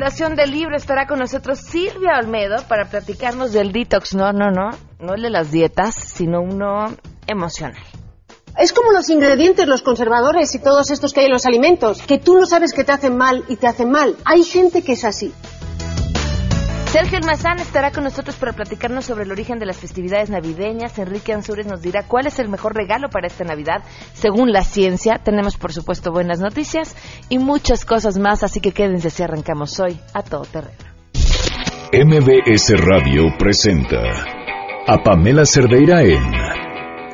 recomendación del libro estará con nosotros Silvia Olmedo para platicarnos del detox. No, no, no, no el de las dietas, sino uno emocional. Es como los ingredientes, los conservadores y todos estos que hay en los alimentos, que tú no sabes que te hacen mal y te hacen mal. Hay gente que es así. Sergio Almazán estará con nosotros para platicarnos sobre el origen de las festividades navideñas. Enrique Ansures nos dirá cuál es el mejor regalo para esta Navidad según la ciencia. Tenemos, por supuesto, buenas noticias y muchas cosas más, así que quédense si arrancamos hoy a todo terreno. MBS Radio presenta a Pamela Cerdeira en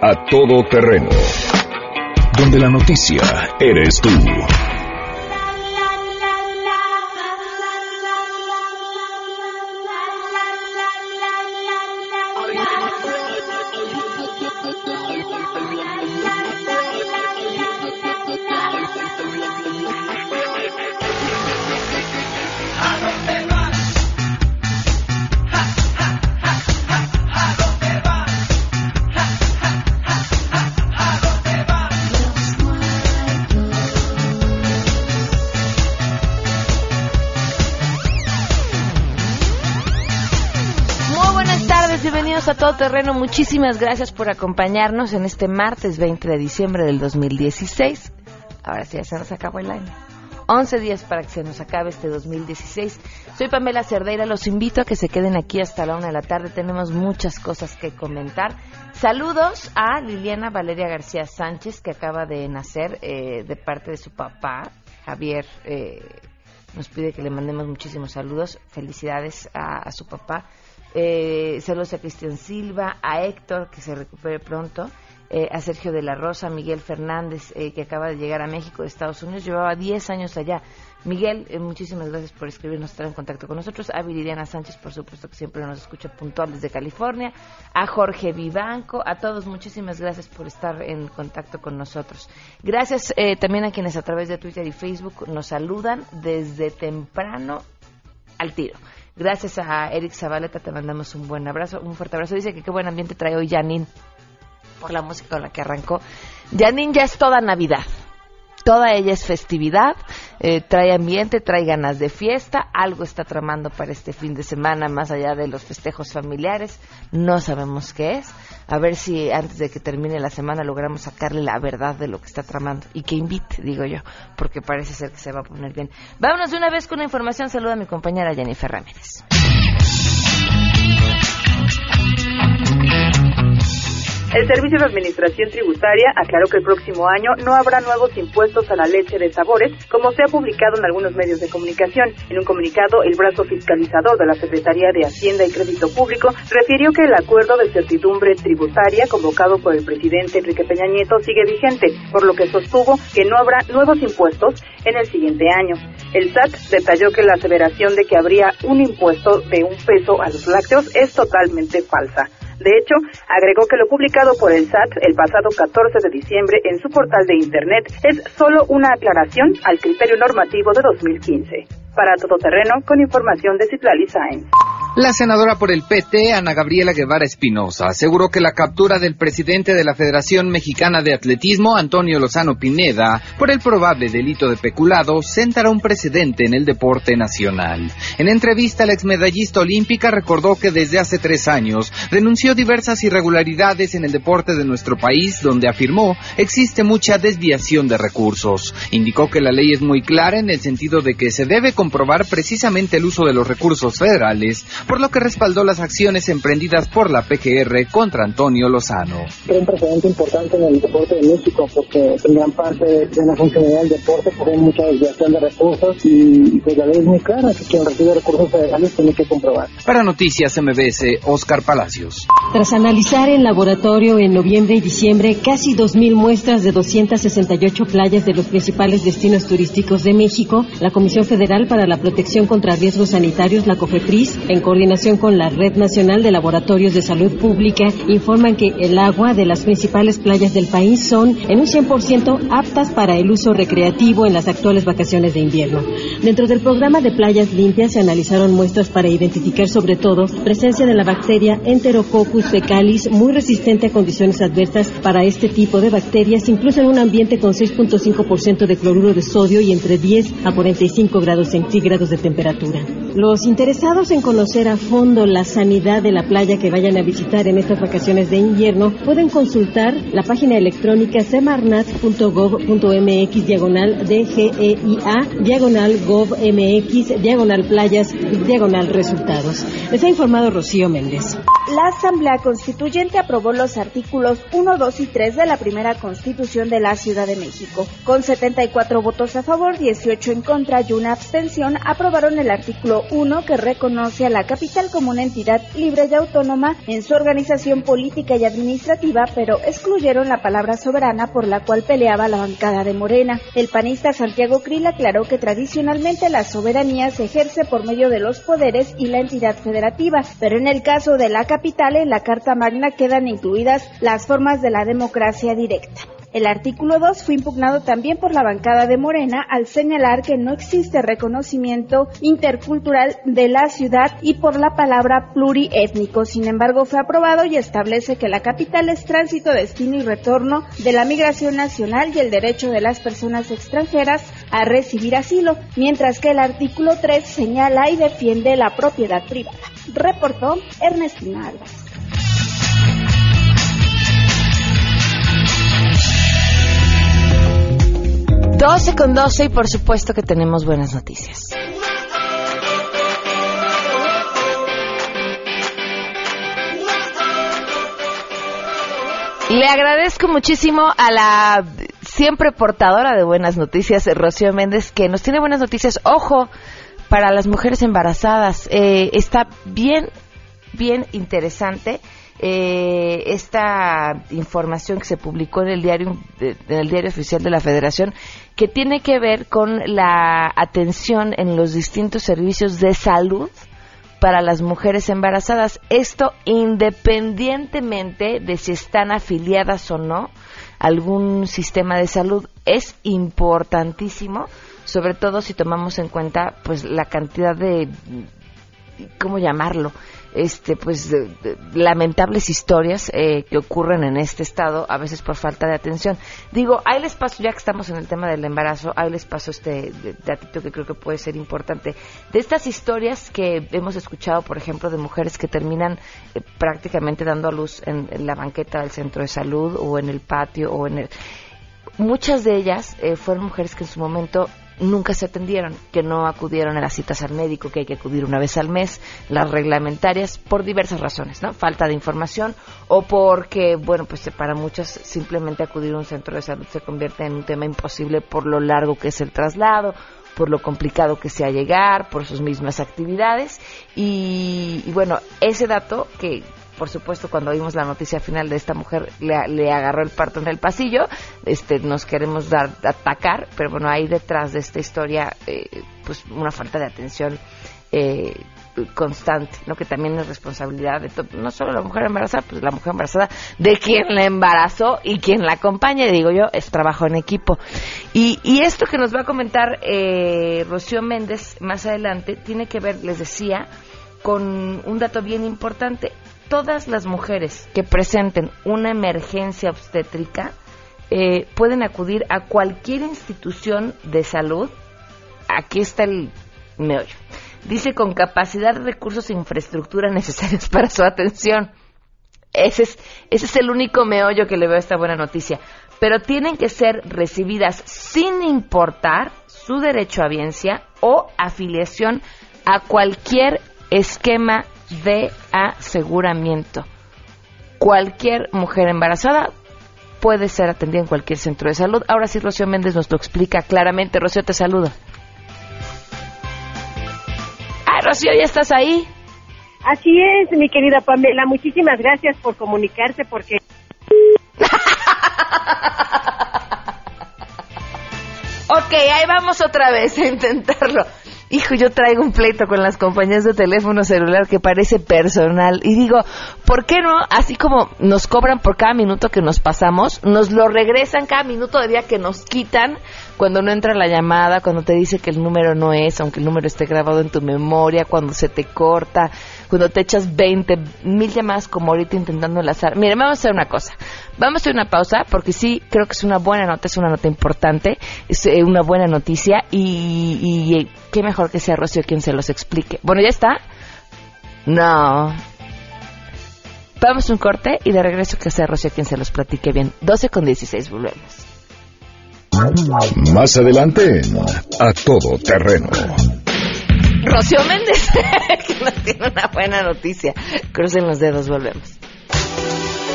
A Todo Terreno, donde la noticia eres tú. Bienvenidos a Todo Terreno. Muchísimas gracias por acompañarnos en este martes 20 de diciembre del 2016. Ahora sí, ya se nos acabó el año. 11 días para que se nos acabe este 2016. Soy Pamela Cerdeira, los invito a que se queden aquí hasta la una de la tarde. Tenemos muchas cosas que comentar. Saludos a Liliana Valeria García Sánchez, que acaba de nacer eh, de parte de su papá, Javier. Eh, nos pide que le mandemos muchísimos saludos. Felicidades a, a su papá. Eh, saludos a Cristian Silva, a Héctor, que se recupere pronto, eh, a Sergio de la Rosa, Miguel Fernández, eh, que acaba de llegar a México de Estados Unidos, llevaba 10 años allá. Miguel, eh, muchísimas gracias por escribirnos, estar en contacto con nosotros. A Viridiana Sánchez, por supuesto, que siempre nos escucha puntual desde California. A Jorge Vivanco, a todos, muchísimas gracias por estar en contacto con nosotros. Gracias eh, también a quienes a través de Twitter y Facebook nos saludan desde temprano al tiro. Gracias a Eric Zabaleta, te mandamos un buen abrazo, un fuerte abrazo. Dice que qué buen ambiente trae hoy Janine por la música con la que arrancó. Janine ya es toda Navidad. Toda ella es festividad, eh, trae ambiente, trae ganas de fiesta, algo está tramando para este fin de semana más allá de los festejos familiares, no sabemos qué es, a ver si antes de que termine la semana logramos sacarle la verdad de lo que está tramando y que invite, digo yo, porque parece ser que se va a poner bien. Vámonos de una vez con la información, saluda a mi compañera Jennifer Ramírez. El Servicio de Administración Tributaria aclaró que el próximo año no habrá nuevos impuestos a la leche de sabores, como se ha publicado en algunos medios de comunicación. En un comunicado, el brazo fiscalizador de la Secretaría de Hacienda y Crédito Público refirió que el acuerdo de certidumbre tributaria convocado por el presidente Enrique Peña Nieto sigue vigente, por lo que sostuvo que no habrá nuevos impuestos en el siguiente año. El SAT detalló que la aseveración de que habría un impuesto de un peso a los lácteos es totalmente falsa. De hecho, agregó que lo publicado por el SAT el pasado 14 de diciembre en su portal de Internet es solo una aclaración al criterio normativo de 2015. Para Todo Terreno, con información de Citlali Sáenz. La senadora por el PT, Ana Gabriela Guevara Espinosa, aseguró que la captura del presidente de la Federación Mexicana de Atletismo, Antonio Lozano Pineda, por el probable delito de peculado, sentará un precedente en el deporte nacional. En entrevista, la exmedallista olímpica recordó que desde hace tres años denunció diversas irregularidades en el deporte de nuestro país, donde afirmó existe mucha desviación de recursos. Indicó que la ley es muy clara en el sentido de que se debe comprobar precisamente el uso de los recursos federales por lo que respaldó las acciones emprendidas por la PGR contra Antonio Lozano. Fue un precedente importante en el deporte de México porque en gran parte de la funcionalidad del deporte hay mucha desviación de recursos y pues la ley es muy clara, que quien recibe recursos federales tiene que comprobar. Para Noticias MBS, Oscar Palacios. Tras analizar en laboratorio en noviembre y diciembre casi 2.000 muestras de 268 playas de los principales destinos turísticos de México, la Comisión Federal para la Protección contra Riesgos Sanitarios, la COFEPRIS, en coordinación con la Red Nacional de Laboratorios de Salud Pública, informan que el agua de las principales playas del país son en un 100% aptas para el uso recreativo en las actuales vacaciones de invierno. Dentro del programa de playas limpias se analizaron muestras para identificar sobre todo presencia de la bacteria Enterococcus fecalis, muy resistente a condiciones adversas para este tipo de bacterias, incluso en un ambiente con 6.5% de cloruro de sodio y entre 10 a 45 grados centígrados de temperatura. Los interesados en conocer a fondo la sanidad de la playa que vayan a visitar en estas vacaciones de invierno pueden consultar la página electrónica semarnat.gov.mx diagonal DGEIA diagonal GovMX diagonal playas diagonal resultados. Les ha informado Rocío Méndez. La Asamblea Constituyente aprobó los artículos 1, 2 y 3 de la primera Constitución de la Ciudad de México. Con 74 votos a favor, 18 en contra y una abstención, aprobaron el artículo 1 que reconoce a la capital como una entidad libre y autónoma en su organización política y administrativa, pero excluyeron la palabra soberana por la cual peleaba la bancada de Morena. El panista Santiago Krill aclaró que tradicionalmente la soberanía se ejerce por medio de los poderes y la entidad federativa, pero en el caso de la capital en la Carta Magna quedan incluidas las formas de la democracia directa. El artículo 2 fue impugnado también por la bancada de Morena al señalar que no existe reconocimiento intercultural de la ciudad y por la palabra pluriétnico. Sin embargo, fue aprobado y establece que la capital es tránsito, destino y retorno de la migración nacional y el derecho de las personas extranjeras a recibir asilo, mientras que el artículo 3 señala y defiende la propiedad privada. Reportó Ernestina Álvarez. 12 con 12 y por supuesto que tenemos buenas noticias. Le agradezco muchísimo a la siempre portadora de buenas noticias, Rocío Méndez, que nos tiene buenas noticias. Ojo, para las mujeres embarazadas. Eh, está bien, bien interesante eh, esta información que se publicó en el diario en el diario oficial de la Federación que tiene que ver con la atención en los distintos servicios de salud para las mujeres embarazadas. Esto independientemente de si están afiliadas o no a algún sistema de salud es importantísimo, sobre todo si tomamos en cuenta pues la cantidad de cómo llamarlo este pues lamentables historias eh, que ocurren en este estado a veces por falta de atención. Digo ahí les paso ya que estamos en el tema del embarazo ahí les paso este datito que creo que puede ser importante. De estas historias que hemos escuchado por ejemplo de mujeres que terminan eh, prácticamente dando a luz en, la banqueta del centro de salud o en el patio o en el muchas de ellas eh, fueron mujeres que en su momento nunca se atendieron, que no acudieron a las citas al médico, que hay que acudir una vez al mes, las reglamentarias, por diversas razones, ¿no? Falta de información o porque, bueno, pues para muchas simplemente acudir a un centro de salud se convierte en un tema imposible por lo largo que es el traslado, por lo complicado que sea llegar, por sus mismas actividades. Y, y bueno, ese dato que por supuesto, cuando vimos la noticia final de esta mujer, le, agarró el parto en el pasillo. Este, nos queremos dar, atacar, pero bueno, hay detrás de esta historia, eh, pues una falta de atención eh, constante, ¿no? Que también es responsabilidad de no solo la mujer embarazada, pues la mujer embarazada, de quien la embarazó y quien la acompaña, digo yo, es trabajo en equipo. Y, y esto que nos va a comentar eh, Rocío Méndez más adelante tiene que ver, les decía, con un dato bien importante todas las mujeres que presenten una emergencia obstétrica eh, pueden acudir a cualquier institución de salud. Aquí está el meollo. Dice con capacidad, recursos e infraestructura necesarios para su atención. Ese es, ese es el único meollo que le veo a esta buena noticia. Pero tienen que ser recibidas sin importar su derecho a biencia o afiliación a cualquier esquema de aseguramiento. Cualquier mujer embarazada puede ser atendida en cualquier centro de salud. Ahora sí, Rocío Méndez nos lo explica claramente. Rocío, te saludo. Ay, Rocío, ¿ya estás ahí? Así es, mi querida Pamela. Muchísimas gracias por comunicarte porque... ok, ahí vamos otra vez a intentarlo. Hijo, yo traigo un pleito con las compañías de teléfono celular que parece personal. Y digo, ¿por qué no? Así como nos cobran por cada minuto que nos pasamos, nos lo regresan cada minuto de día que nos quitan cuando no entra la llamada, cuando te dice que el número no es, aunque el número esté grabado en tu memoria, cuando se te corta, cuando te echas 20 mil llamadas como ahorita intentando enlazar. Mire, vamos a hacer una cosa. Vamos a hacer una pausa porque sí creo que es una buena nota, es una nota importante, es eh, una buena noticia y, y eh, qué mejor que sea Rocío quien se los explique. Bueno, ¿ya está? No. Vamos a un corte y de regreso que sea Rocío quien se los platique bien. 12 con 16, volvemos. Más adelante A Todo Terreno. Rocío Méndez, que nos tiene una buena noticia. Crucen los dedos, volvemos.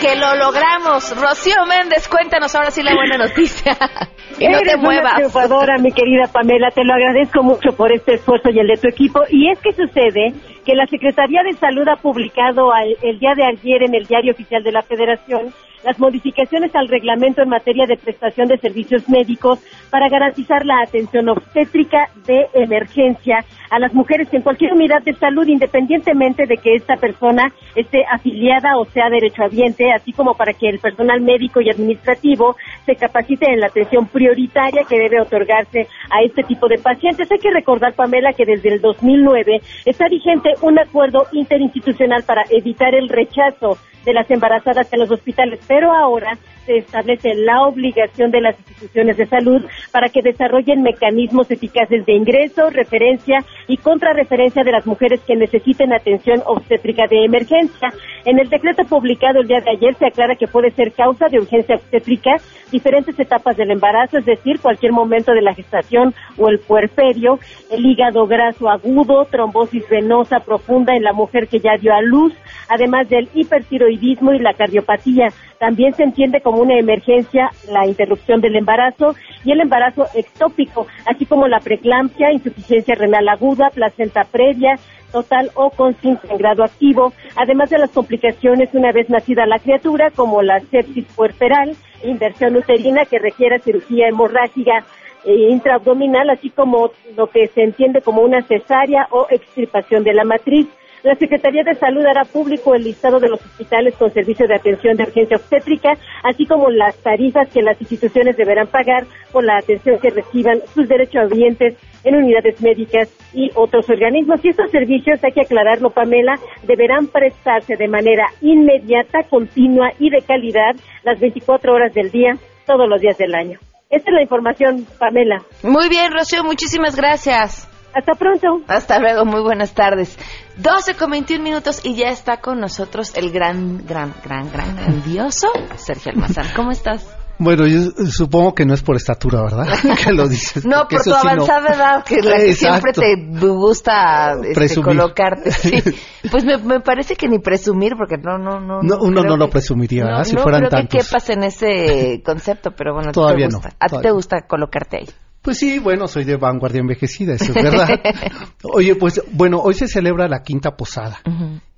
Que lo logramos. Rocío Méndez, cuéntanos ahora sí la buena noticia. y no te Eres una muevas. triunfadora, mi querida Pamela, te lo agradezco mucho por este esfuerzo y el de tu equipo. Y es que sucede que la Secretaría de Salud ha publicado al- el día de ayer en el Diario Oficial de la Federación las modificaciones al reglamento en materia de prestación de servicios médicos para garantizar la atención obstétrica de emergencia a las mujeres en cualquier unidad de salud, independientemente de que esta persona esté afiliada o sea derechohabiente, así como para que el personal médico y administrativo se capacite en la atención prioritaria que debe otorgarse a este tipo de pacientes. Hay que recordar, Pamela, que desde el 2009 está vigente un acuerdo interinstitucional para evitar el rechazo de las embarazadas en los hospitales, pero ahora se establece la obligación de las instituciones de salud para que desarrollen mecanismos eficaces de ingreso, referencia y contrarreferencia de las mujeres que necesiten atención obstétrica de emergencia. En el decreto publicado el día de ayer se aclara que puede ser causa de urgencia obstétrica diferentes etapas del embarazo, es decir, cualquier momento de la gestación o el puerperio, el hígado graso agudo, trombosis venosa profunda en la mujer que ya dio a luz, además del hipertiroidismo y la cardiopatía. También se entiende como una emergencia la interrupción del embarazo y el embarazo ectópico, así como la preeclampsia, insuficiencia renal aguda, placenta previa, total o con en grado activo, además de las complicaciones una vez nacida la criatura, como la sepsis puerperal, inversión uterina que requiera cirugía hemorrágica eh, intraabdominal, así como lo que se entiende como una cesárea o extirpación de la matriz. La Secretaría de Salud hará público el listado de los hospitales con servicio de atención de urgencia obstétrica, así como las tarifas que las instituciones deberán pagar por la atención que reciban sus derechohabientes en unidades médicas y otros organismos. Y estos servicios, hay que aclararlo, Pamela, deberán prestarse de manera inmediata, continua y de calidad las 24 horas del día, todos los días del año. Esta es la información, Pamela. Muy bien, Rocío, muchísimas gracias. Hasta pronto. Hasta luego, muy buenas tardes. 12 con 21 minutos y ya está con nosotros el gran, gran, gran, gran, grandioso Sergio Almazán. ¿Cómo estás? Bueno, yo supongo que no es por estatura, ¿verdad? que lo dices. No, porque por tu sí no. avanzada edad, que la que siempre te gusta este, colocarte. sí. Pues me, me parece que ni presumir, porque no, no, no. No, uno no lo presumiría, ¿verdad? No, Si no fueran creo tantos. que quepas en ese concepto, pero bueno, a ti Todavía te no. A ti te no. gusta colocarte ahí. Pues sí, bueno, soy de vanguardia envejecida, eso es verdad. Oye, pues bueno, hoy se celebra la quinta posada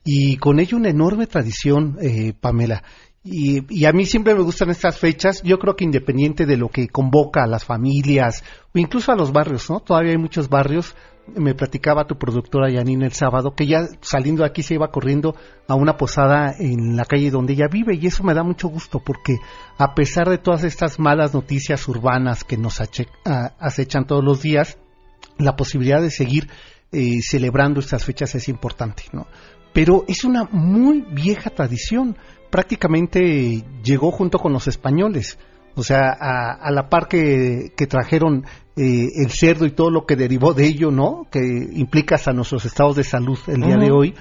y con ello una enorme tradición, eh, Pamela. Y, y a mí siempre me gustan estas fechas, yo creo que independiente de lo que convoca a las familias o incluso a los barrios, ¿no? Todavía hay muchos barrios, me platicaba tu productora Yanina el sábado, que ya saliendo de aquí se iba corriendo a una posada en la calle donde ella vive y eso me da mucho gusto porque a pesar de todas estas malas noticias urbanas que nos acechan todos los días, la posibilidad de seguir eh, celebrando estas fechas es importante, ¿no? Pero es una muy vieja tradición. Prácticamente llegó junto con los españoles. O sea, a, a la par que, que trajeron eh, el cerdo y todo lo que derivó de ello, ¿no? Que implica hasta nuestros estados de salud el día de hoy,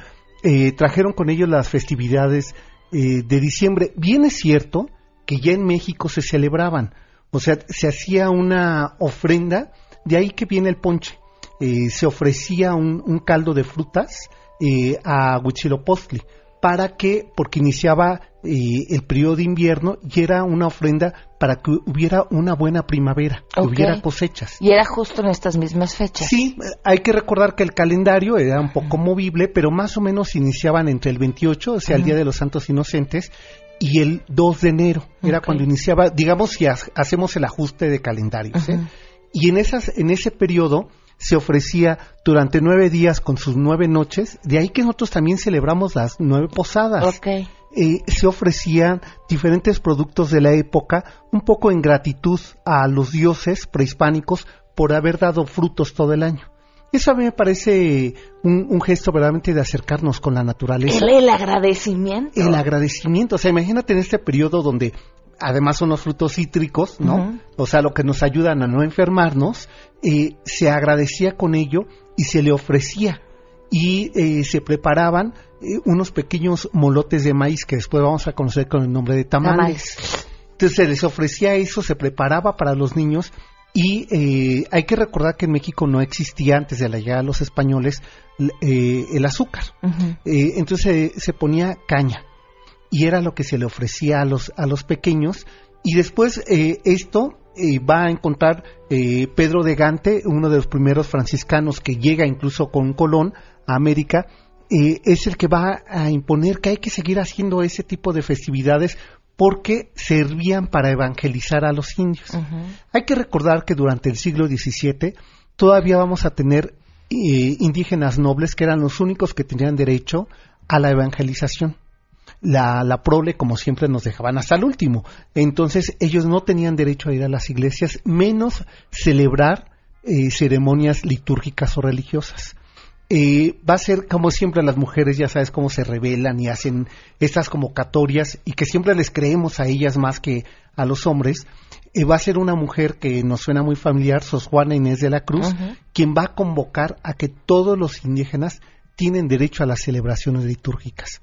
eh, trajeron con ellos las festividades eh, de diciembre. Bien es cierto que ya en México se celebraban, o sea, se hacía una ofrenda, de ahí que viene el ponche. eh, se ofrecía un, un, caldo de frutas eh, a Huitzilopochtli para que, porque iniciaba eh, el periodo de invierno y era una ofrenda para que hubiera una buena primavera, que hubiera cosechas. Y era justo en estas mismas fechas. Sí, hay que recordar que el calendario era un poco movible, pero más o menos iniciaban entre el 28, o sea, el Día de los Santos Inocentes, y el 2 de enero. Era cuando iniciaba, digamos, si hacemos el ajuste de calendarios. ¿eh? Y en, esas, en ese periodo se ofrecía durante nueve días con sus nueve noches, de ahí que nosotros también celebramos las nueve posadas. Eh, se ofrecían diferentes productos de la época, un poco en gratitud a los dioses prehispánicos por haber dado frutos todo el año. Eso a mí me parece un, gesto verdaderamente de acercarnos con la naturaleza. El, agradecimiento. El agradecimiento. O sea, imagínate en este periodo donde además son los frutos cítricos, ¿no? O sea, lo que nos ayudan a no enfermarnos, eh, se agradecía con ello y se le ofrecía. Y eh, se preparaban eh, unos pequeños molotes de maíz que después vamos a conocer con el nombre de tamales. Entonces se les ofrecía eso, se preparaba para los niños y hay que recordar que en México no existía antes de la llegada de los españoles el azúcar. entonces se ponía caña y era lo que se le ofrecía a los, a los pequeños. Y después eh, esto eh, va a encontrar eh, Pedro de Gante, uno de los primeros franciscanos que llega incluso con Colón a América, es el que va a imponer que hay que seguir haciendo ese tipo de festividades porque servían para evangelizar a los indios. Hay que recordar que durante el siglo XVII todavía vamos a tener indígenas nobles que eran los únicos que tenían derecho a la evangelización la, la prole, como siempre, nos dejaban hasta el último. Entonces, ellos no tenían derecho a ir a las iglesias, menos celebrar eh, ceremonias litúrgicas o religiosas. Eh, va a ser como siempre las mujeres, ya sabes cómo se rebelan y hacen estas convocatorias y que siempre les creemos a ellas más que a los hombres. Eh, va a ser una mujer que nos suena muy familiar, Sos Juana Inés de la Cruz, quien va a convocar a que todos los indígenas tienen derecho a las celebraciones litúrgicas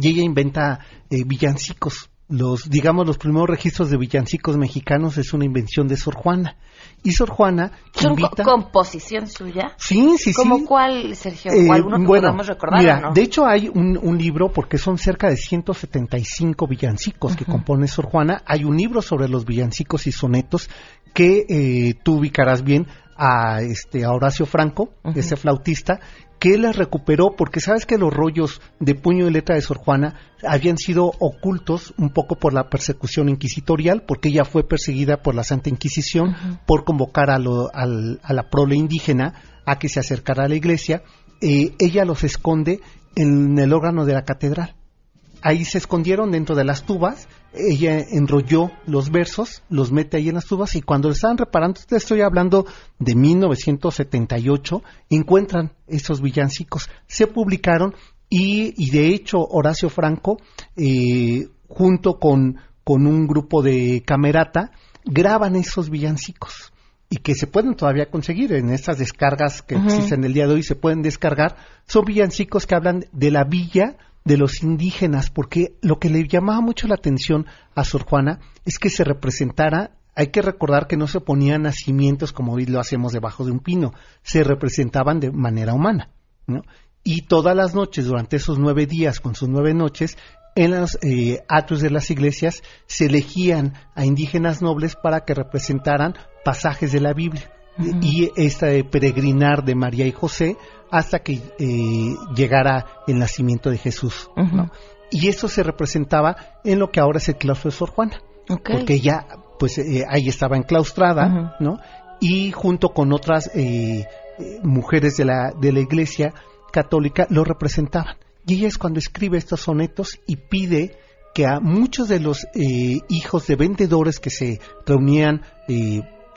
y ella inventa eh, villancicos. Los, digamos, los primeros registros de villancicos mexicanos es una invención de Sor Juana. Y Sor Juana invita... composición suya? Sí, sí, sí. ¿Cómo cuál, Sergio? Eh, ¿Alguno que bueno, podamos recordar mira, de hecho hay un, un, libro, porque son cerca de 175 villancicos que compone Sor Juana. Hay un libro sobre los villancicos y sonetos que eh, tú ubicarás bien a este a Horacio Franco, ese flautista, que las recuperó porque sabes que los rollos de puño y letra de Sor Juana habían sido ocultos un poco por la persecución inquisitorial, porque ella fue perseguida por la Santa Inquisición por convocar a, la prole indígena a que se acercara a la iglesia. Eh, ella los esconde en el órgano de la catedral ahí se escondieron dentro de las tubas, ella enrolló los versos, los mete ahí en las tubas y cuando le estaban reparando, te estoy hablando de 1978, encuentran esos villancicos, se publicaron y, y de hecho Horacio Franco, eh, junto con, con un grupo de camerata, graban esos villancicos y que se pueden todavía conseguir en estas descargas que existen el día de hoy, se pueden descargar, son villancicos que hablan de la villa de los indígenas, porque lo que le llamaba mucho la atención a Sor Juana es que se representara, hay que recordar que no se ponían nacimientos como hoy lo hacemos debajo de un pino, se representaban de manera humana, ¿no? Y todas las noches, durante esos nueve días, con sus nueve noches, en los eh, atos de las iglesias se elegían a indígenas nobles para que representaran pasajes de la Biblia. Y este peregrinar de María y José hasta que eh, llegara el nacimiento de Jesús. Y eso se representaba en lo que ahora es el claustro de Sor Juana. Porque ella, pues eh, ahí estaba enclaustrada, ¿no? Y junto con otras eh, mujeres de la, de la iglesia católica lo representaban. Y ella es cuando escribe estos sonetos y pide que a muchos de los hijos de vendedores que se reunían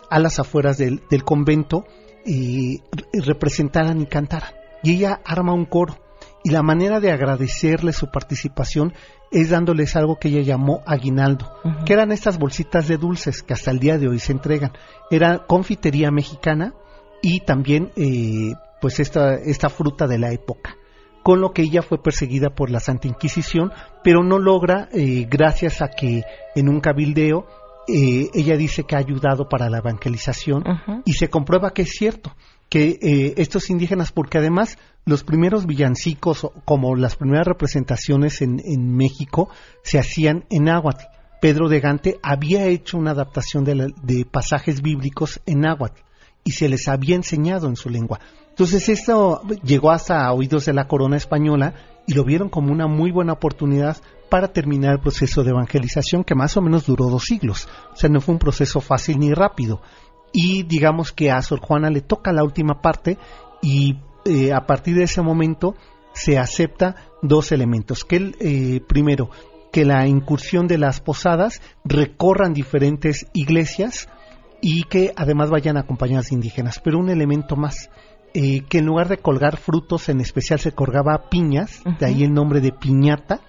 a las afueras del, del convento, y representaran y cantaran. Y ella arma un coro. Y la manera de agradecerle su participación es dándoles algo que ella llamó aguinaldo, que eran estas bolsitas de dulces que hasta el día de hoy se entregan. Era confitería mexicana y también eh, pues esta, esta fruta de la época con lo que ella fue perseguida por la Santa Inquisición, pero no logra, eh, gracias a que en un cabildeo eh, ella dice que ha ayudado para la evangelización y se comprueba que es cierto. que eh, estos indígenas, porque además los primeros villancicos, como las primeras representaciones en, en México, se hacían en náhuatl. Pedro de Gante había hecho una adaptación de, de, pasajes bíblicos en náhuatl y se les había enseñado en su lengua. Entonces esto llegó hasta oídos de la corona española y lo vieron como una muy buena oportunidad para terminar el proceso de evangelización que más o menos duró dos siglos. O sea, no fue un proceso fácil ni rápido. Y digamos que a Sor Juana le toca la última parte y eh, a partir de ese momento se acepta dos elementos. Que el, eh, primero, que la incursión de las posadas recorran diferentes iglesias y que además vayan acompañadas de indígenas. Pero un elemento más, eh, que en lugar de colgar frutos, en especial se colgaba piñas, uh -huh. de ahí el nombre de piñata,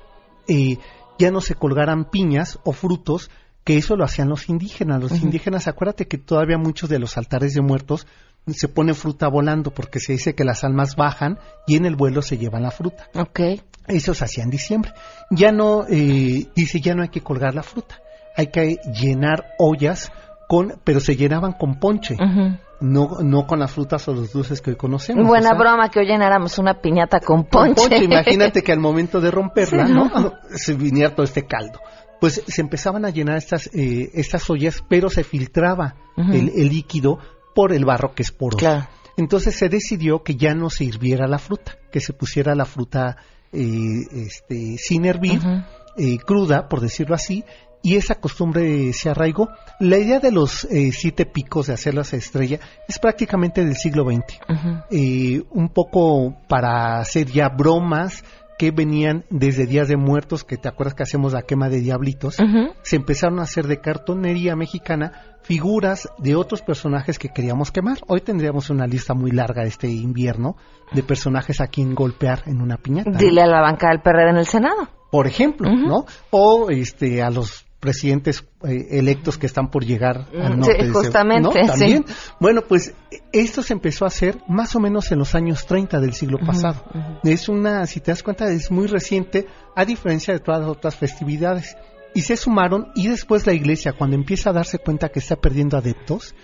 eh, ya no se colgaran piñas o frutos, que eso lo hacían los indígenas. Los uh -huh. indígenas, acuérdate que todavía muchos de los altares de muertos se pone fruta volando porque se dice que las almas bajan y en el vuelo se llevan la fruta. Ok. Eso se hacía en diciembre. Ya no, eh, dice, ya no hay que colgar la fruta. Hay que llenar ollas con, pero se llenaban con ponche. Uh -huh. No, no con las frutas o los dulces que hoy conocemos. Buena o sea, broma que hoy llenáramos una piñata con ponche. Con ponche. Imagínate que al momento de romperla, sí, ¿no? Se viniera todo este caldo. Pues se empezaban a llenar estas, eh, estas ollas, pero se filtraba uh -huh. el, el, líquido por el barro que es poroso. Claro. Entonces se decidió que ya no se hirviera la fruta, que se pusiera la fruta eh, este, sin hervir, uh -huh. eh, cruda, por decirlo así, y esa costumbre se arraigó. La idea de los eh, siete picos de hacerlas estrella es prácticamente del siglo XX. Uh -huh. un poco para hacer ya bromas que venían desde Días de Muertos, que te acuerdas que hacemos la quema de diablitos, uh -huh. se empezaron a hacer de cartonería mexicana figuras de otros personajes que queríamos quemar. Hoy tendríamos una lista muy larga este invierno de personajes a quien golpear en una piñata. Dile a la banca del PRD en el Senado. Por ejemplo, uh -huh. ¿no? O este a los presidentes eh, electos que están por llegar al norte. Sí, justamente, ¿no? También. Sí. Bueno, pues esto se empezó a hacer más o menos en los años 30 del siglo pasado. Uh -huh. Es una, si te das cuenta, es muy reciente, a diferencia de todas las otras festividades. Y se sumaron, y después la iglesia, cuando empieza a darse cuenta que está perdiendo adeptos,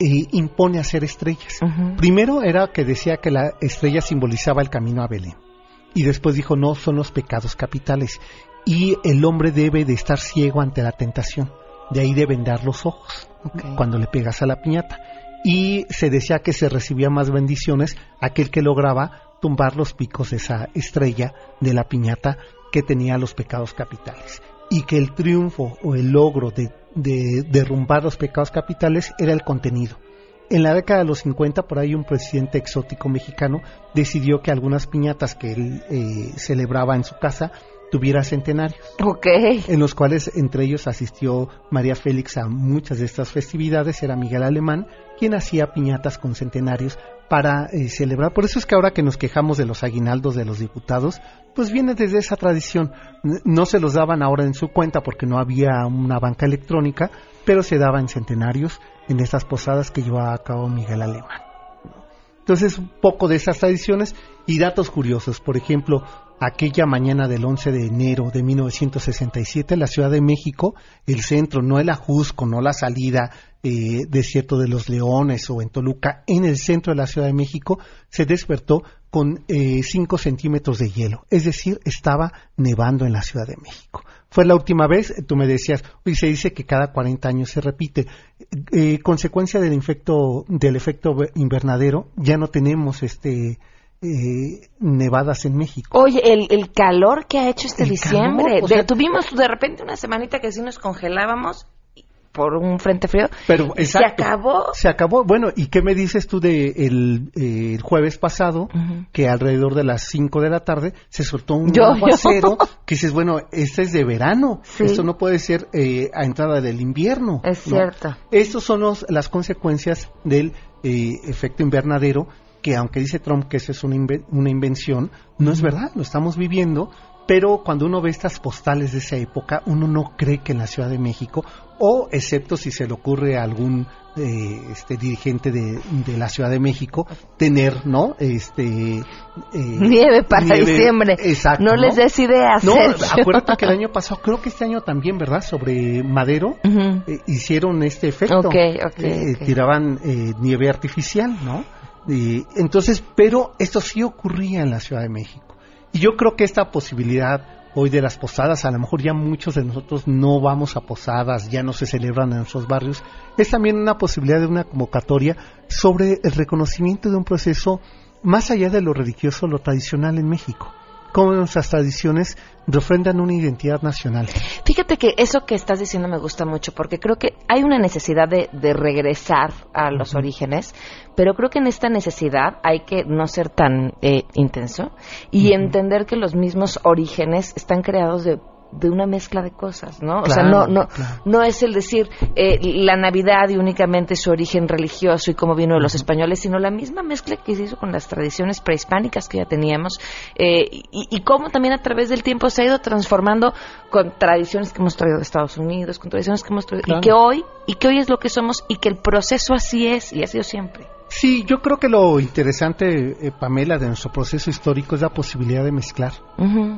eh, impone hacer estrellas. Uh -huh. Primero era que decía que la estrella simbolizaba el camino a Belén. Y después dijo, no, son los pecados capitales y el hombre debe de estar ciego ante la tentación. De ahí deben dar los ojos okay. cuando le pegas a la piñata. Y se decía que se recibía más bendiciones aquel que lograba tumbar los picos de esa estrella de la piñata que tenía los pecados capitales. Y que el triunfo o el logro de, de derrumbar los pecados capitales era el contenido. En la década de los 50, por ahí un presidente exótico mexicano decidió que algunas piñatas que él eh, celebraba en su casa tuviera centenarios. Okay. En los cuales entre ellos asistió María Félix a muchas de estas festividades, era Miguel Alemán quien hacía piñatas con centenarios para eh, celebrar. Por eso es que ahora que nos quejamos de los aguinaldos de los diputados, pues viene desde esa tradición. No se los daban ahora en su cuenta porque no había una banca electrónica, pero se daban centenarios en estas posadas que llevaba a cabo Miguel Alemán. Entonces, un poco de esas tradiciones y datos curiosos. Por ejemplo, aquella mañana del 11 de enero de 1967, la Ciudad de México, el centro, no el Ajusco, no la salida eh, desierto de los Leones o en Toluca, en el centro de la Ciudad de México, se despertó con 5 eh, centímetros de hielo. Es decir, estaba nevando en la Ciudad de México. Fue la última vez, tú me decías, y se dice que cada 40 años se repite. Eh, consecuencia del, infecto, del efecto invernadero, ya no tenemos este eh, nevadas en México. Oye, el, el, calor que ha hecho este el diciembre. Calor, o sea, de, tuvimos de repente una semanita que sí nos congelábamos por un frente frío. Pero exacto, se acabó. Se acabó. Bueno, ¿y qué me dices tú de el, eh, el jueves pasado uh -huh. que alrededor de las 5 de la tarde se soltó un yo, aguacero que dices, bueno, este es de verano, sí. esto no puede ser eh, a entrada del invierno. Es ¿no? cierto. Estos son los, las consecuencias del eh, efecto invernadero que aunque dice Trump que esa es una, inve una invención, no es verdad, lo estamos viviendo, pero cuando uno ve estas postales de esa época, uno no cree que en la Ciudad de México, o excepto si se le ocurre a algún eh, este dirigente de, de, la Ciudad de México, tener, ¿no? Este eh, nieve para nieve, diciembre. Exacto. No, ¿no? les des ideas. No, acuérdate que el año pasado, creo que este año también, ¿verdad? Sobre Madero uh -huh. eh, hicieron este efecto. Okay, okay, okay. Tiraban nieve artificial, ¿no? Entonces, pero esto sí ocurría en la Ciudad de México. Y yo creo que esta posibilidad hoy de las posadas, a lo mejor ya muchos de nosotros no vamos a posadas, ya no se celebran en nuestros barrios, es también una posibilidad de una convocatoria sobre el reconocimiento de un proceso más allá de lo religioso, lo tradicional en México cómo nuestras tradiciones refrendan una identidad nacional. Fíjate que eso que estás diciendo me gusta mucho, porque creo que hay una necesidad de, regresar a los orígenes, pero creo que en esta necesidad hay que no ser tan eh, intenso y entender que los mismos orígenes están creados de de una mezcla de cosas, ¿no? o sea, no, no, no es el decir eh, la Navidad y únicamente su origen religioso y cómo vino de los españoles, sino la misma mezcla que se hizo con las tradiciones prehispánicas que ya teníamos eh, y, cómo también a través del tiempo se ha ido transformando con tradiciones que hemos traído de Estados Unidos, con tradiciones que hemos traído y que hoy y que hoy es lo que somos y que el proceso así es y ha sido siempre. Sí, yo creo que lo interesante, eh, Pamela, de nuestro proceso histórico es la posibilidad de mezclar.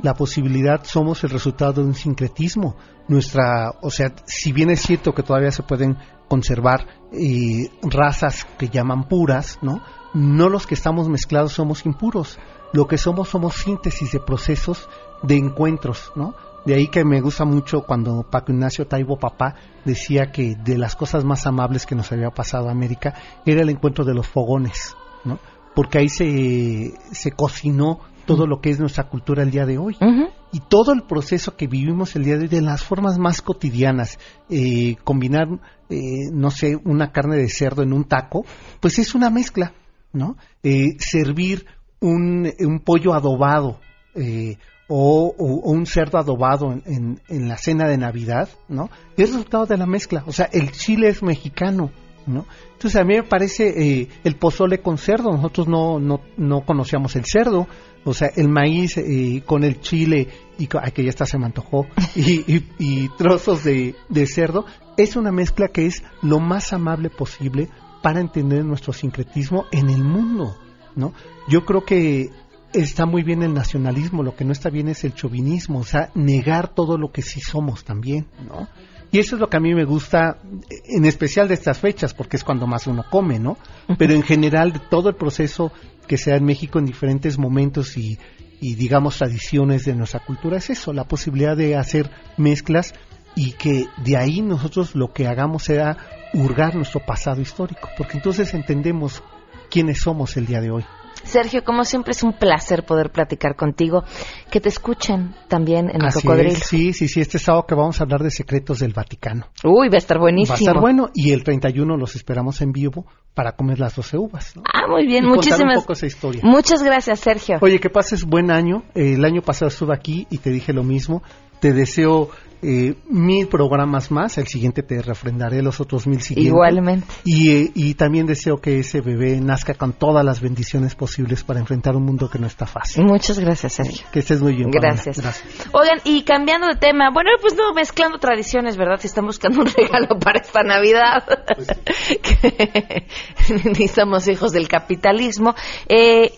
La posibilidad, somos el resultado de un sincretismo. Nuestra, o sea, si bien es cierto que todavía se pueden conservar eh, razas que llaman puras, ¿no? No los que estamos mezclados somos impuros. Lo que somos somos síntesis de procesos de encuentros, ¿no? De ahí que me gusta mucho cuando Paco Ignacio Taibo Papá decía que de las cosas más amables que nos había pasado a América era el encuentro de los fogones, ¿no? Porque ahí se, se cocinó todo lo que es nuestra cultura el día de hoy. Y todo el proceso que vivimos el día de hoy de las formas más cotidianas, eh, combinar, eh, no sé, una carne de cerdo en un taco, pues es una mezcla, ¿no? Eh, servir un, un pollo adobado, eh, o, un cerdo adobado en, la cena de Navidad, ¿no? Es resultado de la mezcla. O sea, el chile es mexicano, ¿no? Entonces a mí me parece eh, el pozole con cerdo. Nosotros no, no, no conocíamos el cerdo. O sea, el maíz eh, con el chile y que ya está se me antojó y, y, trozos de, de cerdo es una mezcla que es lo más amable posible para entender nuestro sincretismo en el mundo, ¿no? Yo creo que está muy bien el nacionalismo, lo que no está bien es el chauvinismo, o sea, negar todo lo que sí somos también, ¿no? Y eso es lo que a mí me gusta, en especial de estas fechas, porque es cuando más uno come, ¿no? Pero en general, de todo el proceso que sea en México en diferentes momentos y, y, digamos, tradiciones de nuestra cultura, es eso, la posibilidad de hacer mezclas y que de ahí nosotros lo que hagamos sea hurgar nuestro pasado histórico, porque entonces entendemos quiénes somos el día de hoy. Sergio, como siempre es un placer poder platicar contigo, que te escuchen también en el Cocodrilo. sí, sí, sí, este sábado que vamos a hablar de secretos del Vaticano. Uy, va a estar buenísimo. Va a estar bueno y el 31 los esperamos en vivo para comer las 12 uvas. Ah, muy bien, muchísimas Muchas gracias, Sergio. Oye, que pases buen año. El año pasado estuve aquí y te dije lo mismo. Te deseo eh, mil programas más. El siguiente te refrendaré los otros mil siguientes. Igualmente. Y, eh, y también deseo que ese bebé nazca con todas las bendiciones posibles para enfrentar un mundo que no está fácil. Muchas gracias, Sergio. Que estés muy bien. Gracias. Oigan, y cambiando de tema, bueno, pues no mezclando tradiciones, ¿verdad? Si están buscando un regalo para esta Navidad, pues ni somos hijos del capitalismo. Eh,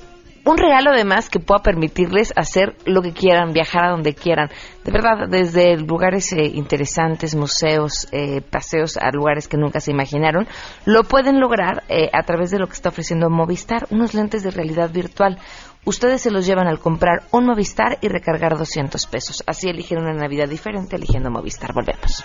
un regalo además que pueda permitirles hacer lo que quieran, viajar a donde quieran. De verdad, desde lugares eh, interesantes, museos, eh, paseos a lugares que nunca se imaginaron, lo pueden lograr eh, a través de lo que está ofreciendo Movistar, unos lentes de realidad virtual. Ustedes se los llevan al comprar un Movistar y recargar 200 pesos. Así eligen una Navidad diferente eligiendo Movistar. Volvemos.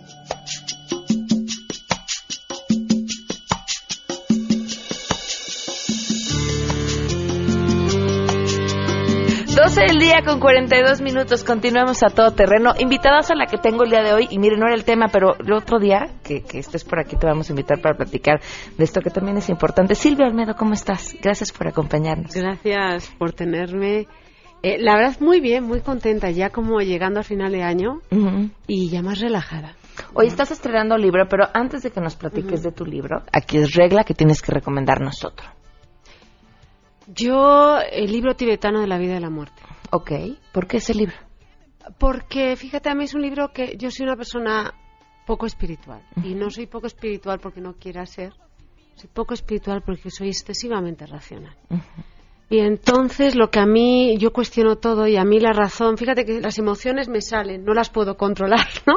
12 12 del día con 42 minutos. Continuamos a todo terreno. Invitadas a la que tengo el día de hoy. Y miren, no era el tema, pero el otro día que, que estés por aquí te vamos a invitar para platicar de esto que también es importante. Silvia Almedo, ¿cómo estás? Gracias por acompañarnos. Gracias por tenerme. Eh, la verdad, muy bien, muy contenta. Ya como llegando al final de año y ya más relajada. Hoy estás estrenando libro, pero antes de que nos platiques de tu libro, aquí es regla que tienes que recomendarnos otro. Yo, el libro tibetano de la vida y la muerte. Ok, ¿por qué ese libro? Porque, fíjate, a mí es un libro que yo soy una persona poco espiritual. Y no soy poco espiritual porque no quiera ser. Soy poco espiritual porque soy excesivamente racional. Y entonces lo que a mí, yo cuestiono todo y a mí la razón, fíjate que las emociones me salen, no las puedo controlar, ¿no?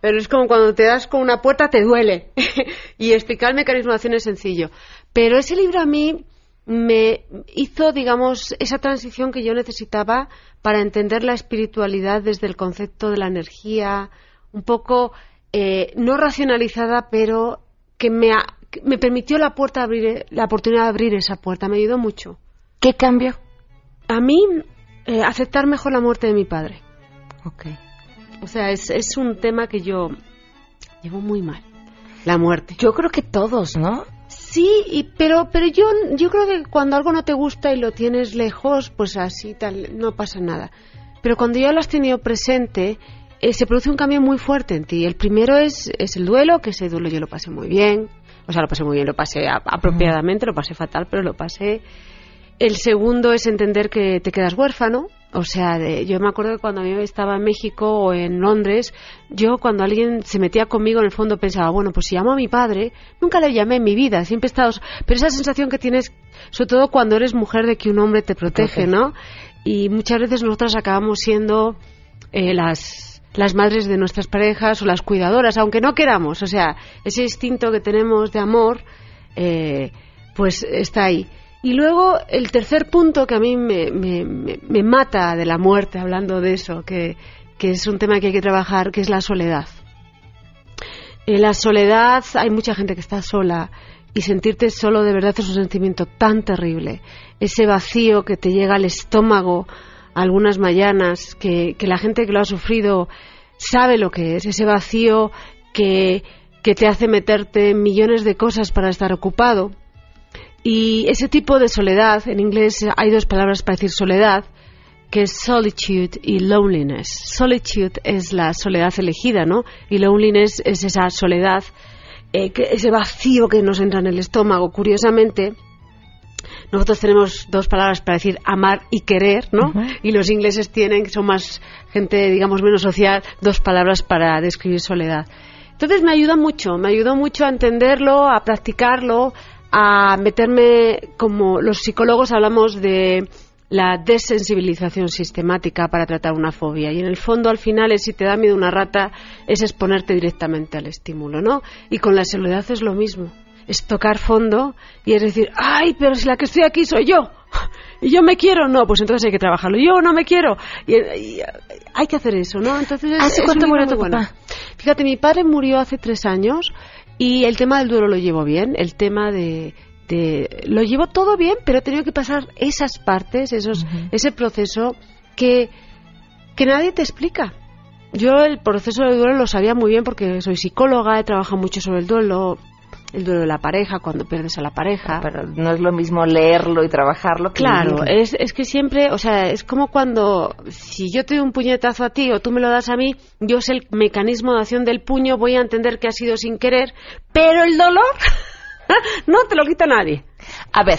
Pero es como cuando te das con una puerta te duele. y explicar el mecanismo de acción es sencillo. Pero ese libro a mí me hizo, digamos, esa transición que yo necesitaba para entender la espiritualidad desde el concepto de la energía, un poco eh, no racionalizada, pero que me, me permitió la, puerta abrir, la oportunidad de abrir esa puerta. Me ayudó mucho. ¿Qué cambio? A mí, eh, aceptar mejor la muerte de mi padre. Ok. O sea, es, es un tema que yo llevo muy mal. La muerte. Yo creo que todos, ¿no? Sí, y, pero, pero yo, yo creo que cuando algo no te gusta y lo tienes lejos, pues así tal, no pasa nada. Pero cuando ya lo has tenido presente, eh, se produce un cambio muy fuerte en ti. El primero es, es el duelo, que ese duelo yo lo pasé muy bien. O sea, lo pasé muy bien, lo pasé apropiadamente, lo pasé fatal, pero lo pasé. El segundo es entender que te quedas huérfano, o sea, yo me acuerdo que cuando yo estaba en México o en Londres, yo cuando alguien se metía conmigo en el fondo pensaba, bueno, pues si llamo a mi padre, nunca le llamé en mi vida, siempre he estado... Pero esa sensación que tienes, sobre todo cuando eres mujer, de que un hombre te protege, ¿no? Y muchas veces nosotras acabamos siendo eh, las, las madres de nuestras parejas o las cuidadoras, aunque no queramos. O sea, ese instinto que tenemos de amor, eh, pues está ahí. Y luego el tercer punto que a mí me, me, mata de la muerte, hablando de eso, que, es un tema que hay que trabajar, que es la soledad. En la soledad hay mucha gente que está sola y sentirte solo de verdad es un sentimiento tan terrible. Ese vacío que te llega al estómago algunas mañanas, que, que la gente que lo ha sufrido sabe lo que es, ese vacío que, que te hace meterte en millones de cosas para estar ocupado y ese tipo de soledad, en inglés hay dos palabras para decir soledad, que es solitude y loneliness. Solitude es la soledad elegida, ¿no? Y loneliness es esa soledad, eh, ese vacío que nos entra en el estómago. Curiosamente, nosotros tenemos dos palabras para decir amar y querer, ¿no? Y los ingleses tienen, que son más gente, digamos, menos social, dos palabras para describir soledad. Entonces me ayuda mucho, me ayudó mucho a entenderlo, a practicarlo, a meterme como los psicólogos hablamos de la desensibilización sistemática para tratar una fobia y en el fondo al final es si te da miedo una rata es exponerte directamente al estímulo, ¿no? Y con la soledad es lo mismo, es tocar fondo y es decir, ay, pero si la que estoy aquí soy yo y yo me quiero, no, pues entonces hay que trabajarlo. Yo no me quiero. Y, hay que hacer eso, ¿no? Entonces, ¿Hace cuánto murió tu papá? Fíjate, mi padre murió hace tres años y el tema del duelo lo llevo bien, el tema de, lo llevo todo bien, pero he tenido que pasar esas partes, esos, ese proceso que, que nadie te explica. Yo el proceso del duelo lo sabía muy bien porque soy psicóloga, he trabajado mucho sobre el duelo, el duelo de la pareja, cuando pierdes a la pareja. Pero no es lo mismo leerlo y trabajarlo. claro, es, es, que siempre, o sea, es como cuando, si yo te doy un puñetazo a ti o tú me lo das a mí, yo sé el mecanismo de acción del puño, voy a entender que ha sido sin querer, pero el dolor no te lo quita nadie. A ver,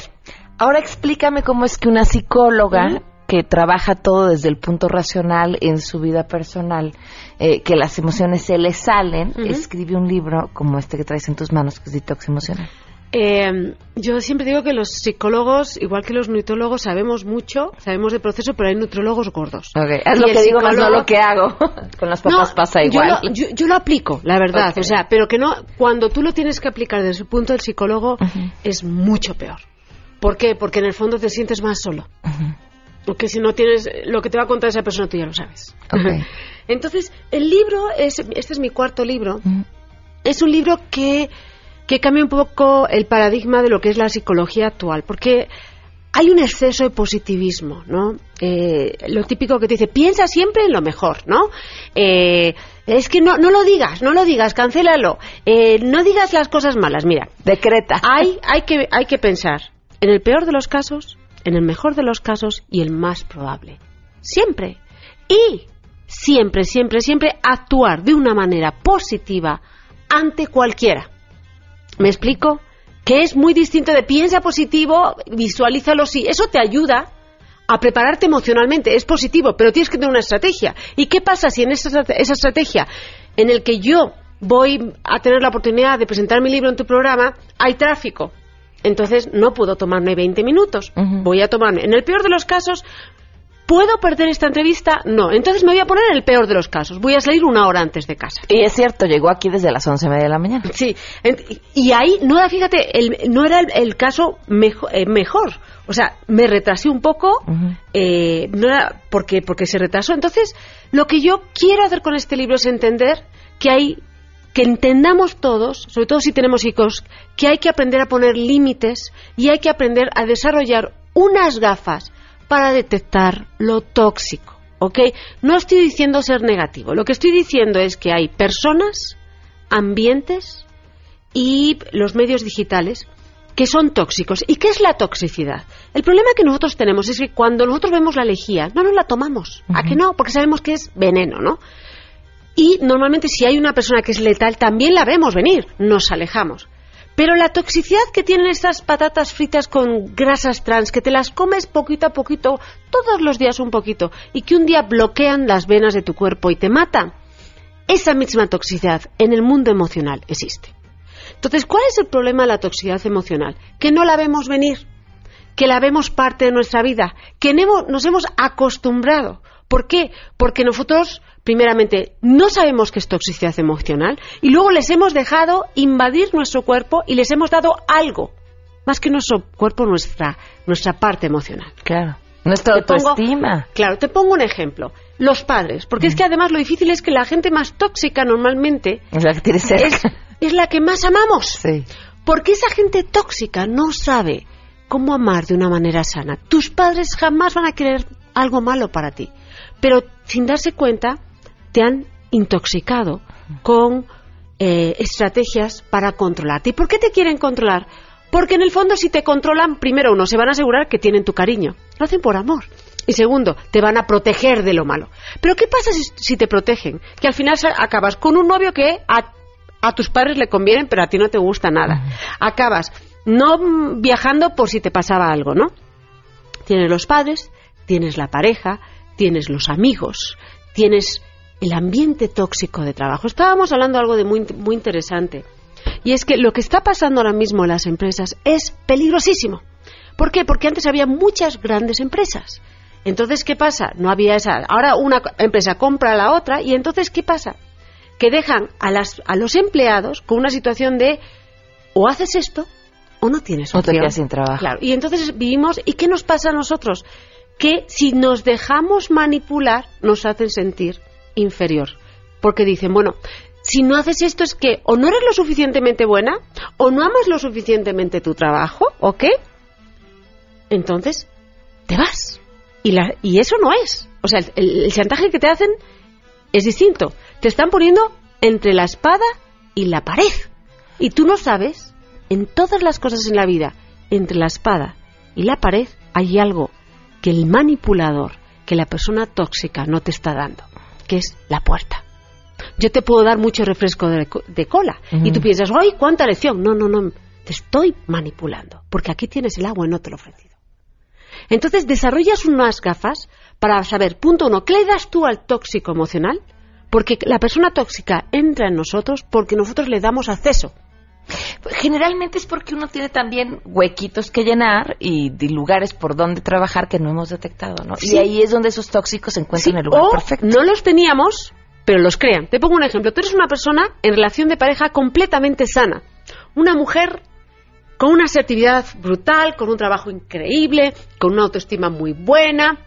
ahora explícame cómo es que una psicóloga que trabaja todo desde el punto racional en su vida personal, eh, que las emociones se le salen, escribe un libro como este que traes en tus manos, que es Detox Emocional. Eh, yo siempre digo que los psicólogos, igual que los nutrólogos, sabemos mucho, sabemos del proceso, pero hay nutrólogos gordos. Es lo que digo, más no lo que hago. Con las papás pasa igual. Yo lo, aplico, la verdad. O sea, pero que no, cuando tú lo tienes que aplicar desde el punto del psicólogo, es mucho peor. ¿Por qué? Porque en el fondo te sientes más solo. Porque si no tienes lo que te va a contar esa persona, tú ya lo sabes. Entonces, el libro, es, este es mi cuarto libro, es un libro que, que cambia un poco el paradigma de lo que es la psicología actual. Porque hay un exceso de positivismo, ¿no? Eh, lo típico que te dice, piensa siempre en lo mejor, ¿no? Eh, es que no, no lo digas, no lo digas, cancélalo. Eh, no digas las cosas malas. Mira, decreta. Hay, hay, que, hay que pensar en el peor de los casos, en el mejor de los casos y el más probable. Siempre. Y siempre, siempre, siempre actuar de una manera positiva ante cualquiera. ¿Me explico? Que es muy distinto de piensa positivo, visualízalo sí. Eso te ayuda a prepararte emocionalmente. Es positivo, pero tienes que tener una estrategia. ¿Y qué pasa si en esa, esa estrategia en el que yo voy a tener la oportunidad de presentar mi libro en tu programa, hay tráfico? Entonces no puedo tomarme 20 minutos. Voy a tomarme, en el peor de los casos, ¿Puedo perder esta entrevista? No. Entonces me voy a poner en el peor de los casos. Voy a salir una hora antes de casa. Y es cierto, llegó aquí desde las once y media de la mañana. Sí. Y ahí, no era, fíjate, no era el, caso eh, mejor, O sea, me retrasé un poco, eh, no era porque, porque se retrasó. Entonces, lo que yo quiero hacer con este libro es entender que hay que entendamos todos, sobre todo si tenemos hijos, que hay que aprender a poner límites y hay que aprender a desarrollar unas gafas para detectar lo tóxico. ¿Ok? No estoy diciendo ser negativo. Lo que estoy diciendo es que hay personas, ambientes y los medios digitales que son tóxicos. ¿Y qué es la toxicidad? El problema que nosotros tenemos es que cuando nosotros vemos la lejía, no nos la tomamos. ¿A que no? Porque sabemos que es veneno, ¿no? Y normalmente si hay una persona que es letal, también la vemos venir, nos alejamos. Pero la toxicidad que tienen estas patatas fritas con grasas trans, que te las comes poquito a poquito, todos los días un poquito, y que un día bloquean las venas de tu cuerpo y te matan, esa misma toxicidad en el mundo emocional existe. Entonces, ¿cuál es el problema de la toxicidad emocional? Que no la vemos venir, que la vemos parte de nuestra vida, que nos hemos acostumbrado. ¿Por qué? Porque nosotros primeramente, no sabemos qué es toxicidad emocional y luego les hemos dejado invadir nuestro cuerpo y les hemos dado algo, más que nuestro cuerpo, nuestra, nuestra parte emocional. Claro. Nuestra autoestima. claro, te pongo un ejemplo. Los padres, porque es que además lo difícil es que la gente más tóxica normalmente es la que, es la que más amamos. Sí. Porque esa gente tóxica no sabe cómo amar de una manera sana. Tus padres jamás van a querer algo malo para ti. Pero sin darse cuenta, te han intoxicado con eh, estrategias para controlarte. ¿Y por qué te quieren controlar? Porque en el fondo si te controlan, primero uno, se van a asegurar que tienen tu cariño. Lo hacen por amor. Y segundo, te van a proteger de lo malo. Pero ¿qué pasa si, te protegen? Que al final acabas con un novio que a, a, tus padres le conviene, pero a ti no te gusta nada. Acabas no viajando por si te pasaba algo, ¿no? Tienes los padres, tienes la pareja, tienes los amigos, tienes el ambiente tóxico de trabajo. Estábamos hablando de algo de muy, muy interesante. Y es que lo que está pasando ahora mismo en las empresas es peligrosísimo. ¿Por qué? Porque antes había muchas grandes empresas. Entonces, ¿qué pasa? No había esa. Ahora una empresa compra a la otra y entonces, ¿qué pasa? Que dejan a, las, a los empleados con una situación de o haces esto o no tienes opción. O te quedas sin trabajo. Claro. Y entonces vivimos. ¿Y qué nos pasa a nosotros? Que si nos dejamos manipular, nos hacen sentir inferior. Porque dicen, bueno, si no haces esto es que o no eres lo suficientemente buena, o no amas lo suficientemente tu trabajo, ¿o qué? Entonces, te vas. Y, la, y eso no es. O sea, el, el chantaje que te hacen es distinto. Te están poniendo entre la espada y la pared. Y tú no sabes, en todas las cosas en la vida, entre la espada y la pared, hay algo que el manipulador, que la persona tóxica no te está dando que es la puerta. Yo te puedo dar mucho refresco de, cola y tú piensas, ¡ay, cuánta lección! No, no, no, te estoy manipulando porque aquí tienes el agua y no te lo he ofrecido. Entonces desarrollas unas gafas para saber, punto uno, ¿qué le das tú al tóxico emocional? Porque la persona tóxica entra en nosotros porque nosotros le damos acceso. Generalmente es porque uno tiene también huequitos que llenar y, lugares por donde trabajar que no hemos detectado, ¿no? Y ahí es donde esos tóxicos se encuentran en el lugar o perfecto. No los teníamos, pero los crean. Te pongo un ejemplo. Tú eres una persona en relación de pareja completamente sana. Una mujer con una asertividad brutal, con un trabajo increíble, con una autoestima muy buena.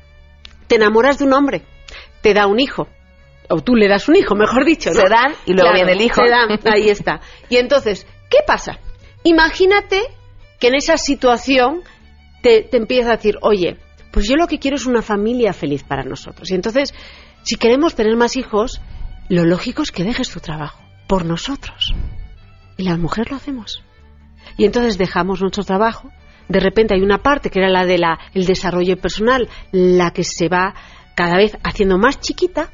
Te enamoras de un hombre, te da un hijo. O tú le das un hijo, mejor dicho. Se dan y luego viene el hijo. Se dan, ahí está. Y entonces ¿Qué pasa? Imagínate que en esa situación te, te empieza a decir, oye, pues yo lo que quiero es una familia feliz para nosotros. Y entonces, si queremos tener más hijos, lo lógico es que dejes tu trabajo por nosotros. Y las mujeres lo hacemos. Y entonces dejamos nuestro trabajo. De repente hay una parte que era la del el desarrollo personal, la que se va cada vez haciendo más chiquita.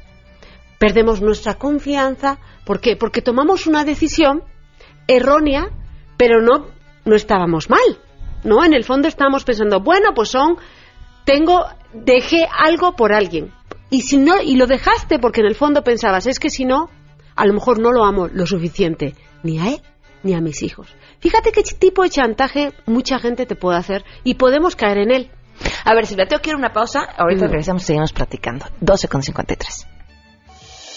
Perdemos nuestra confianza. ¿Por qué? Porque tomamos una decisión errónea, pero no, no estábamos mal. ¿No? En el fondo estábamos pensando, bueno, pues son, tengo, dejé algo por alguien. Y si no, y lo dejaste porque en el fondo pensabas, es que si no, a lo mejor no lo amo lo suficiente, ni a él ni a mis hijos. Fíjate qué tipo de chantaje mucha gente te puede hacer y podemos caer en él. A ver, Silvia, tengo que ir a una pausa. Ahorita regresamos y seguimos platicando. 12 con 53.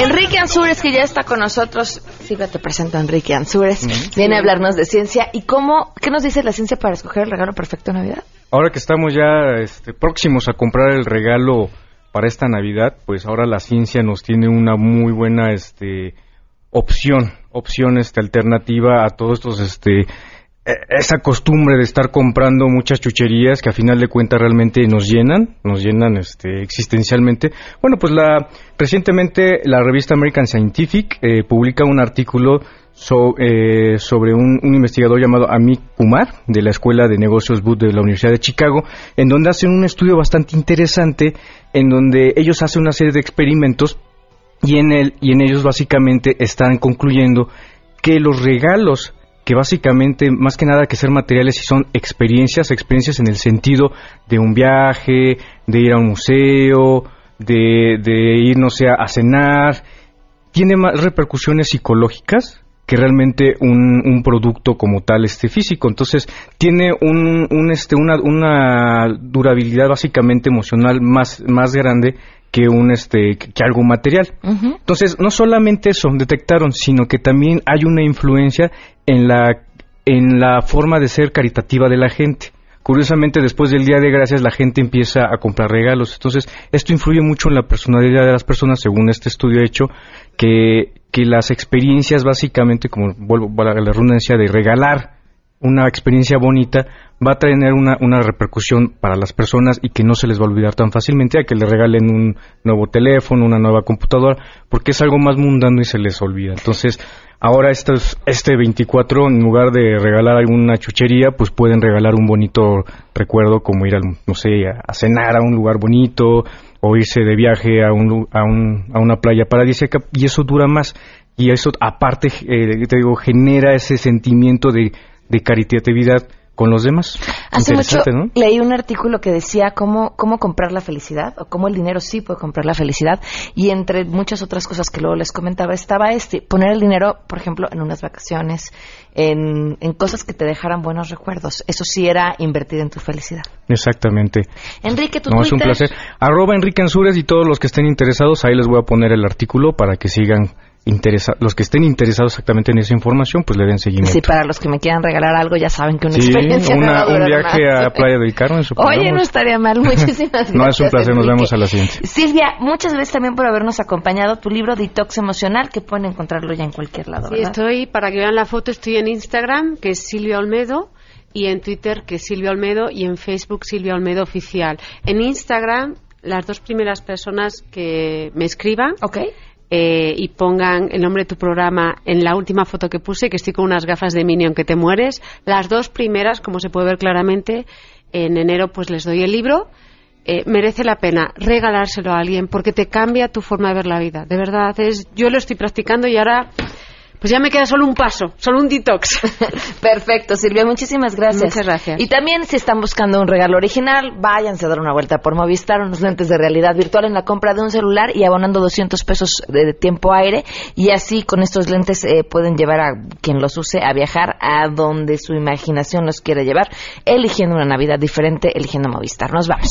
Enrique Ansures, que ya está con nosotros. Silvia, te presento a Enrique Ansures. Viene a hablarnos de ciencia. ¿Y cómo, qué nos dice la ciencia para escoger el regalo perfecto de Navidad? Ahora que estamos ya este, próximos a comprar el regalo para esta Navidad, pues ahora la ciencia nos tiene una muy buena este, opción, opción este, alternativa a todos estos este, esa costumbre de estar comprando muchas chucherías que a final de cuentas realmente nos llenan, nos llenan este, existencialmente. Bueno, pues la recientemente la revista American Scientific eh, publica un artículo eh, sobre un, investigador llamado Amit Kumar de la Escuela de Negocios Booth de la Universidad de Chicago, en donde hacen un estudio bastante interesante, en donde ellos hacen una serie de experimentos y en, el, y en ellos básicamente están concluyendo que los regalos que básicamente, más que nada que ser materiales, y son experiencias, experiencias en el sentido de un viaje, de ir a un museo, de, de ir, no sé, a cenar, tiene más repercusiones psicológicas que realmente un, un, producto como tal este físico. Entonces tiene un, un este una, una durabilidad básicamente emocional más más grande que un este que algo material. Entonces, no solamente eso detectaron, sino que también hay una influencia en la en la forma de ser caritativa de la gente. Curiosamente, después del Día de Gracias, la gente empieza a comprar regalos. Entonces, esto influye mucho en la personalidad de las personas, según este estudio hecho, que, que las experiencias, básicamente, como vuelvo a la redundancia de regalar una experiencia bonita, va a tener una, una repercusión para las personas y que no se les va a olvidar tan fácilmente a que le regalen un nuevo teléfono, una nueva computadora, porque es algo más mundano y se les olvida. Entonces, ahora estos, este 24, en lugar de regalar alguna chuchería, pues pueden regalar un bonito recuerdo como ir, al, no sé, a, cenar a un lugar bonito o irse de viaje a, un, a, un, a una playa paradisíaca y eso dura más. Y eso aparte, eh, te digo, genera ese sentimiento de, de caritatividad con los demás. Hace mucho leí un artículo que decía cómo, cómo comprar la felicidad o cómo el dinero sí puede comprar la felicidad y entre muchas otras cosas que luego les comentaba estaba este, poner el dinero, por ejemplo, en unas vacaciones, en, en cosas que te dejaran buenos recuerdos. Eso sí era invertir en tu felicidad. Exactamente. Enrique, tu no, es un placer. Arroba Enrique Ansures y todos los que estén interesados, ahí les voy a poner el artículo para que sigan los que estén interesados exactamente en esa información, pues le den seguimiento. Sí, para los que me quieran regalar algo, ya saben que una experiencia una, un viaje a Playa del Carmen. Oye, no estaría mal. Muchísimas gracias. no, es un placer. Nos vemos a la siguiente. Silvia, muchas gracias también por habernos acompañado. Tu libro Detox Emocional, que pueden encontrarlo ya en cualquier lado. Sí, estoy, para que vean la foto, estoy en Instagram, que es Silvia Olmedo y en Twitter, que es Silvia Olmedo, y en Facebook, Silvia Olmedo Oficial. En Instagram, las dos primeras personas que me escriban okay. Eh, y pongan el nombre de tu programa en la última foto que puse, que estoy con unas gafas de Minion que te mueres. Las dos primeras, como se puede ver claramente, en enero pues les doy el libro. Eh, merece la pena regalárselo a alguien porque te cambia tu forma de ver la vida. De verdad, es, yo lo estoy practicando y ahora pues ya me queda solo un paso, solo un detox. Perfecto, Silvia, muchísimas gracias. Muchas gracias. Y también si están buscando un regalo original, váyanse a dar una vuelta por Movistar, unos lentes de realidad virtual en la compra de un celular y abonando 200 pesos de tiempo aire. Y así con estos lentes eh, pueden llevar a quien los use a viajar a donde su imaginación los quiere llevar, eligiendo una Navidad diferente, eligiendo Movistar. Nos vamos.